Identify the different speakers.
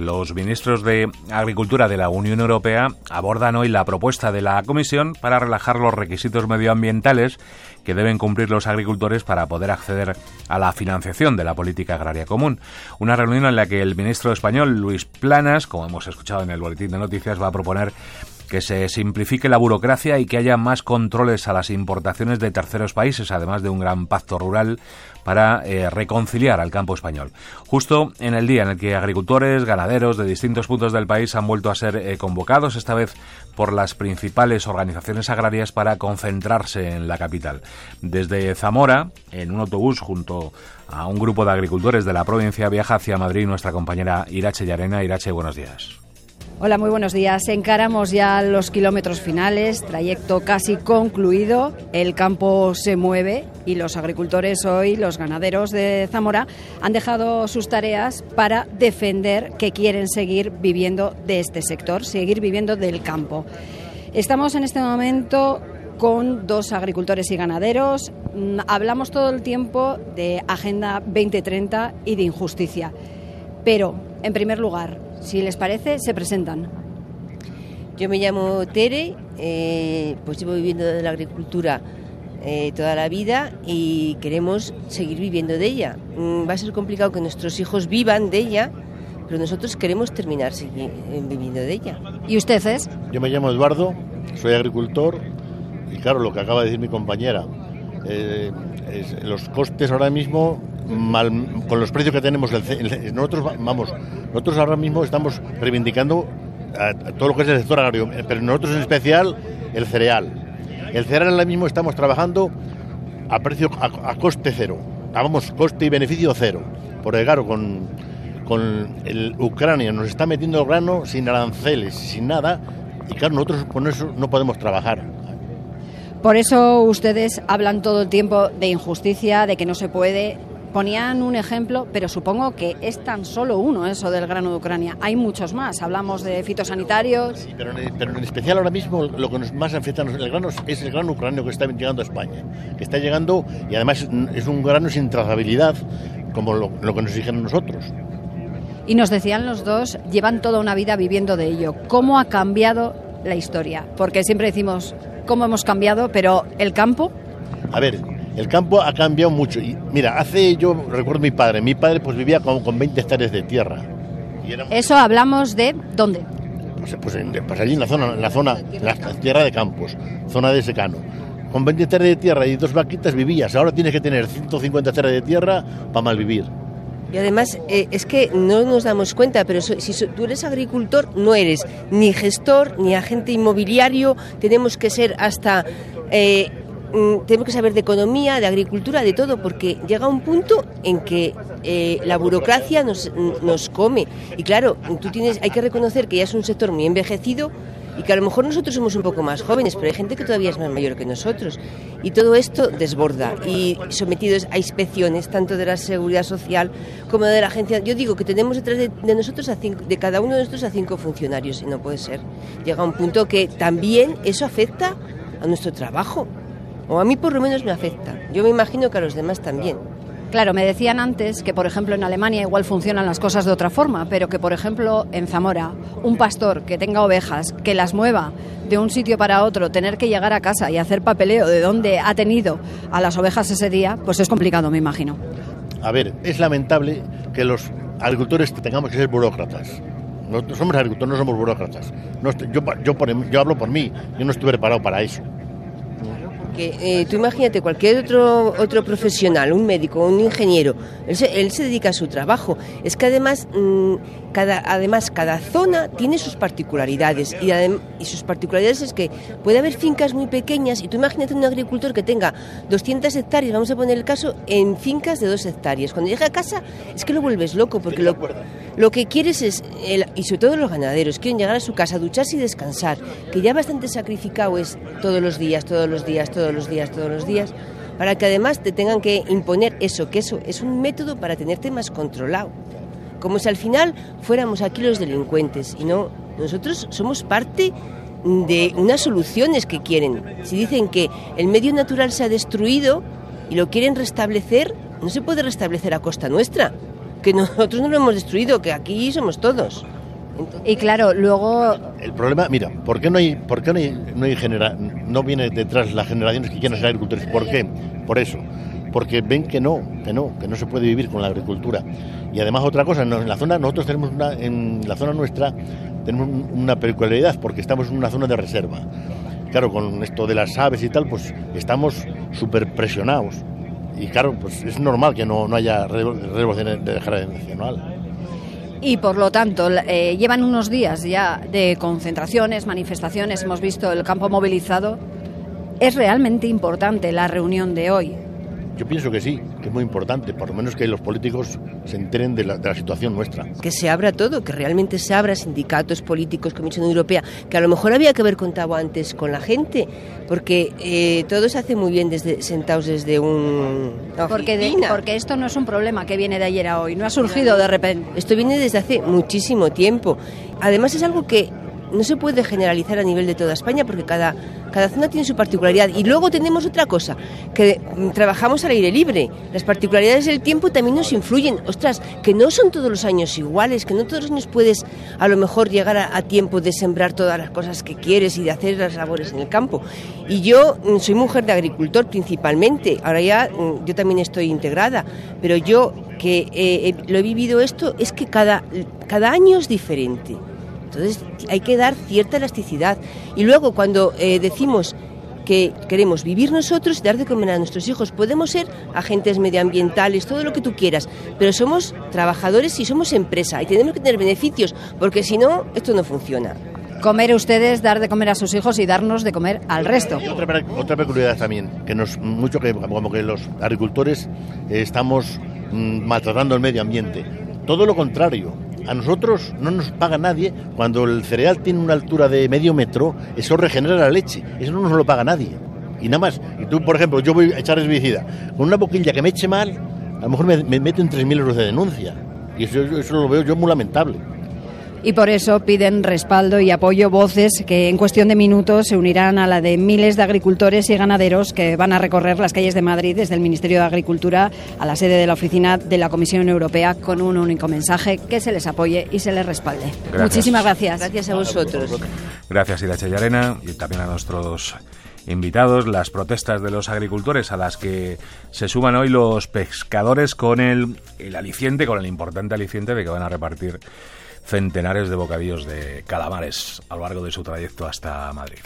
Speaker 1: Los ministros de Agricultura de la Unión Europea abordan hoy la propuesta de la Comisión para relajar los requisitos medioambientales que deben cumplir los agricultores para poder acceder a la financiación de la política agraria común. Una reunión en la que el ministro español, Luis Planas, como hemos escuchado en el boletín de noticias, va a proponer que se simplifique la burocracia y que haya más controles a las importaciones de terceros países, además de un gran pacto rural para eh, reconciliar al campo español. Justo en el día en el que agricultores, ganaderos de distintos puntos del país han vuelto a ser eh, convocados, esta vez por las principales organizaciones agrarias, para concentrarse en la capital. Desde Zamora, en un autobús junto a un grupo de agricultores de la provincia, viaja hacia Madrid nuestra compañera Irache Yarena. Irache, buenos días.
Speaker 2: Hola, muy buenos días. Encaramos ya los kilómetros finales, trayecto casi concluido. El campo se mueve y los agricultores hoy, los ganaderos de Zamora, han dejado sus tareas para defender que quieren seguir viviendo de este sector, seguir viviendo del campo. Estamos en este momento con dos agricultores y ganaderos. Mm, hablamos todo el tiempo de Agenda 2030 y de injusticia. Pero, en primer lugar, si les parece, se presentan.
Speaker 3: Yo me llamo Tere, eh, pues llevo viviendo de la agricultura eh, toda la vida y queremos seguir viviendo de ella. Mm, va a ser complicado que nuestros hijos vivan de ella, pero nosotros queremos terminar eh, viviendo de ella.
Speaker 2: ¿Y usted es?
Speaker 4: Yo me llamo Eduardo, soy agricultor y claro, lo que acaba de decir mi compañera, los costes ahora mismo con los precios que tenemos, nosotros vamos, nosotros ahora mismo estamos reivindicando todo lo que es el sector agrario, pero nosotros en especial el cereal. El cereal ahora mismo estamos trabajando a precio a, coste cero, hagamos coste y beneficio cero, porque claro, con, con el Ucrania nos está metiendo el grano sin aranceles, sin nada, y claro, nosotros con eso no podemos trabajar.
Speaker 2: Por eso ustedes hablan todo el tiempo de injusticia, de que no se puede. Ponían un ejemplo, pero supongo que es tan solo uno eso del grano de Ucrania. Hay muchos más. Hablamos de fitosanitarios.
Speaker 4: Sí, pero, en, especial ahora mismo lo que nos más afecta el grano es el grano ucraniano que está llegando a España. Que está llegando y además es un grano sin trazabilidad, como lo, lo que nos dijeron nosotros.
Speaker 2: Y nos decían los dos, llevan toda una vida viviendo de ello. ¿Cómo ha cambiado la historia? Porque siempre decimos cómo hemos cambiado, pero el campo.
Speaker 4: A ver, el campo ha cambiado mucho. Y mira, hace yo recuerdo mi padre. Mi padre pues vivía con, con 20 hectáreas de tierra.
Speaker 2: Eso hablamos de dónde.
Speaker 4: Pues, pues, pues, allí en la zona, en la zona, en la tierra de campos, zona de secano. Con 20 hectáreas de tierra y dos vaquitas vivías. Ahora tienes que tener 150 hectáreas de tierra para malvivir.
Speaker 3: Y además eh, es que no nos damos cuenta, pero si tú eres agricultor, no eres ni gestor ni agente inmobiliario. Tenemos que ser hasta eh, Mm, tenemos que saber de economía, de agricultura, de todo, porque llega un punto en que eh, la burocracia nos, nos, come. Y claro, tú tienes, hay que reconocer que ya es un sector muy envejecido y que a lo mejor nosotros somos un poco más jóvenes, pero hay gente que todavía es más mayor que nosotros. Y todo esto desborda y sometidos a inspecciones, tanto de la seguridad social como de la agencia. Yo digo que tenemos detrás de, de nosotros, a de cada uno de nosotros, a cinco funcionarios y no puede ser. Llega un punto que también eso afecta a nuestro trabajo. O a mí por lo menos me afecta. Yo me imagino que a los demás también.
Speaker 2: Claro, me decían antes que, por ejemplo, en Alemania igual funcionan las cosas de otra forma, pero que, por ejemplo, en Zamora, un pastor que tenga ovejas, que las mueva de un sitio para otro, tener que llegar a casa y hacer papeleo de dónde ha tenido a las ovejas ese día, pues es complicado, me imagino.
Speaker 4: A ver, es lamentable que los agricultores tengamos que ser burócratas. Nosotros somos agricultores, no somos burócratas. yo, yo, yo hablo por mí, yo no estoy preparado para eso.
Speaker 3: Eh, tú imagínate cualquier otro, otro profesional, un médico, un ingeniero, él se, dedica a su trabajo. Es que además, mm, cada, además cada zona tiene sus particularidades y, y, sus particularidades es que puede haber fincas muy pequeñas y tú imagínate un agricultor que tenga 200 hectáreas, vamos a poner el caso, en fincas de 2 hectáreas. Cuando llega a casa es que lo vuelves loco porque lo, lo que quieres es, y sobre todo los ganaderos, quieren llegar a su casa, ducharse y descansar, que ya bastante sacrificado es todos los días, todos los días, todos los días, todos los días, para que además te tengan que imponer eso, que eso es un método para tenerte más controlado. Como si al final fuéramos aquí los delincuentes y no, nosotros somos parte de unas soluciones que quieren. Si dicen que el medio natural se ha destruido y lo quieren restablecer, no se puede restablecer a costa nuestra. que nosotros no lo hemos destruido, que aquí somos todos.
Speaker 2: Y claro, luego...
Speaker 4: El problema, mira, ¿por qué no hay, por qué no hay, no, genera, no viene detrás las generaciones que quieren ser agricultores? ¿Por qué? Por eso. Porque ven que no, que no, que no se puede vivir con la agricultura. Y además otra cosa, en la zona, nosotros tenemos una, en la zona nuestra tenemos una peculiaridad porque estamos en una zona de reserva. Claro, con esto de las aves y tal, pues estamos súper presionados. Y claro, pues es normal que no, no haya relevo generacional
Speaker 2: y por lo tanto eh, llevan unos días ya de concentraciones, manifestaciones, hemos visto el campo movilizado. Es realmente importante la reunión de hoy.
Speaker 4: Yo pienso que sí, que es muy importante, por lo menos que los políticos se enteren de la, situación nuestra.
Speaker 3: Que se abra todo, que realmente se abra sindicatos, políticos, Comisión Europea, que a lo mejor había que haber contado antes con la gente, porque eh, todo se hace muy bien desde, sentados desde un...
Speaker 2: Porque, porque esto no es un problema que viene de ayer a hoy, no ha surgido de repente.
Speaker 3: Esto viene desde hace muchísimo tiempo. Además es algo que no se puede generalizar a nivel de toda España porque cada, cada zona tiene su particularidad. Y luego tenemos otra cosa, que trabajamos al aire libre. Las particularidades del tiempo también nos influyen. Ostras, que no son todos los años iguales, que no todos los años puedes a lo mejor llegar a, tiempo de sembrar todas las cosas que quieres y de hacer las labores en el campo. Y yo mm, soy mujer de agricultor principalmente. Ahora ya mm, yo también estoy integrada, pero yo que eh, lo he vivido esto es que cada, cada año es diferente. Entonces hay que dar cierta elasticidad. Y luego cuando eh, decimos que queremos vivir nosotros y dar de comer a nuestros hijos, podemos ser agentes medioambientales, todo lo que tú quieras, pero somos trabajadores y somos empresa y tenemos que tener beneficios, porque si no, esto no funciona
Speaker 2: comer ustedes, dar de comer a sus hijos y darnos de comer al resto.
Speaker 4: otra, otra peculiaridad también, que nos mucho que como que los agricultores estamos mm, maltratando el medio ambiente. Todo lo contrario, a nosotros no nos paga nadie. Cuando el cereal tiene una altura de medio metro, eso regenera la leche, eso no nos lo paga nadie. Y nada más, y tú, por ejemplo, yo voy a echar herbicida, con una boquilla que me eche mal, a lo mejor me, me meto en 3.000 euros de denuncia. Y eso, eso lo veo yo muy lamentable
Speaker 2: y por eso piden respaldo y apoyo voces que en cuestión de minutos se unirán a la de miles de agricultores y ganaderos que van a recorrer las calles de Madrid desde el Ministerio de Agricultura a la sede de la oficina de la Comisión Europea con un único mensaje que se les apoye y se les respalde. Muchísimas gracias.
Speaker 3: Gracias a vosotros.
Speaker 1: Gracias Irache Yarena y también a nuestros invitados las protestas de los agricultores a las que se suman hoy los pescadores con el, el aliciente, con el importante aliciente de que van a repartir centenares de bocadillos de calamares a lo largo de su trayecto hasta Madrid.